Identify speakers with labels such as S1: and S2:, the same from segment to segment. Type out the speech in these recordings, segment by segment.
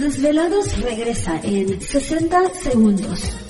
S1: Desvelados regresa en 60 segundos.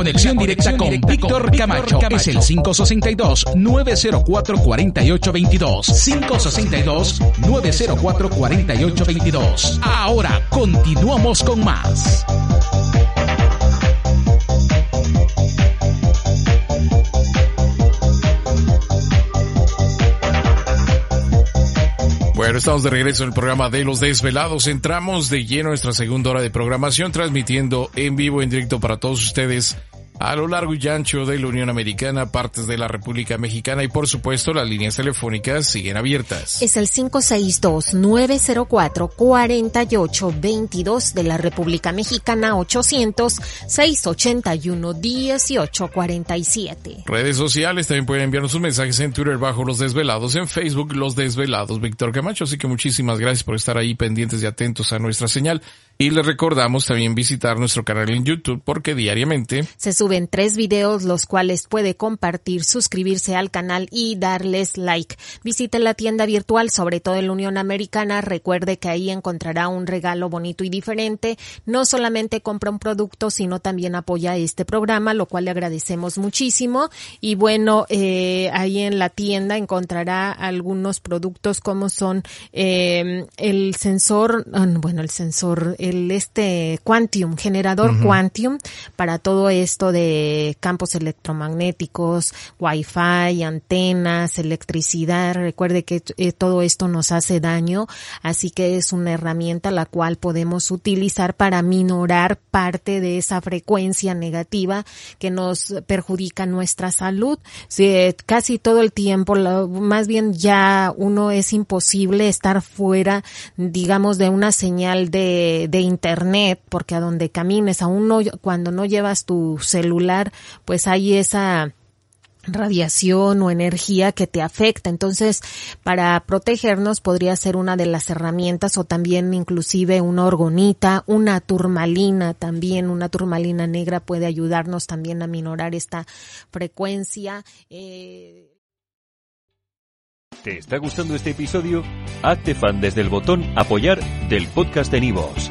S2: Conexión directa con Víctor Camacho es el 562-904-4822. 562-904-4822. Ahora continuamos con más.
S3: Bueno, estamos de regreso en el programa de Los Desvelados. Entramos de lleno a nuestra segunda hora de programación, transmitiendo en vivo, en directo para todos ustedes a lo largo y ancho de la Unión Americana, partes de la República Mexicana y por supuesto las líneas telefónicas siguen abiertas.
S4: Es el 562-904-4822 de la República Mexicana 800-681-1847.
S3: Redes sociales también pueden enviarnos sus mensajes en Twitter bajo Los Desvelados, en Facebook Los Desvelados Víctor Camacho, así que muchísimas gracias por estar ahí pendientes y atentos a nuestra señal. Y les recordamos también visitar nuestro canal en YouTube porque diariamente
S4: se suben tres videos los cuales puede compartir, suscribirse al canal y darles like. Visite la tienda virtual, sobre todo en la Unión Americana. Recuerde que ahí encontrará un regalo bonito y diferente. No solamente compra un producto, sino también apoya este programa, lo cual le agradecemos muchísimo. Y bueno, eh, ahí en la tienda encontrará algunos productos como son eh, el sensor, ah, bueno, el sensor, el este Quantium, generador uh-huh. Quantium para todo esto de campos electromagnéticos, wifi, antenas, electricidad. Recuerde que eh, todo esto nos hace daño, así que es una herramienta la cual podemos utilizar para minorar parte de esa frecuencia negativa que nos perjudica nuestra salud. Sí, casi todo el tiempo, más bien ya uno es imposible estar fuera, digamos, de una señal de, de internet, porque a donde camines, aún no, cuando no llevas tu celular, pues hay esa radiación o energía que te afecta. Entonces, para protegernos podría ser una de las herramientas o también inclusive una orgonita, una turmalina también, una turmalina negra puede ayudarnos también a minorar esta frecuencia. Eh...
S5: ¿Te está gustando este episodio? Hazte fan desde el botón apoyar del podcast de Nivos.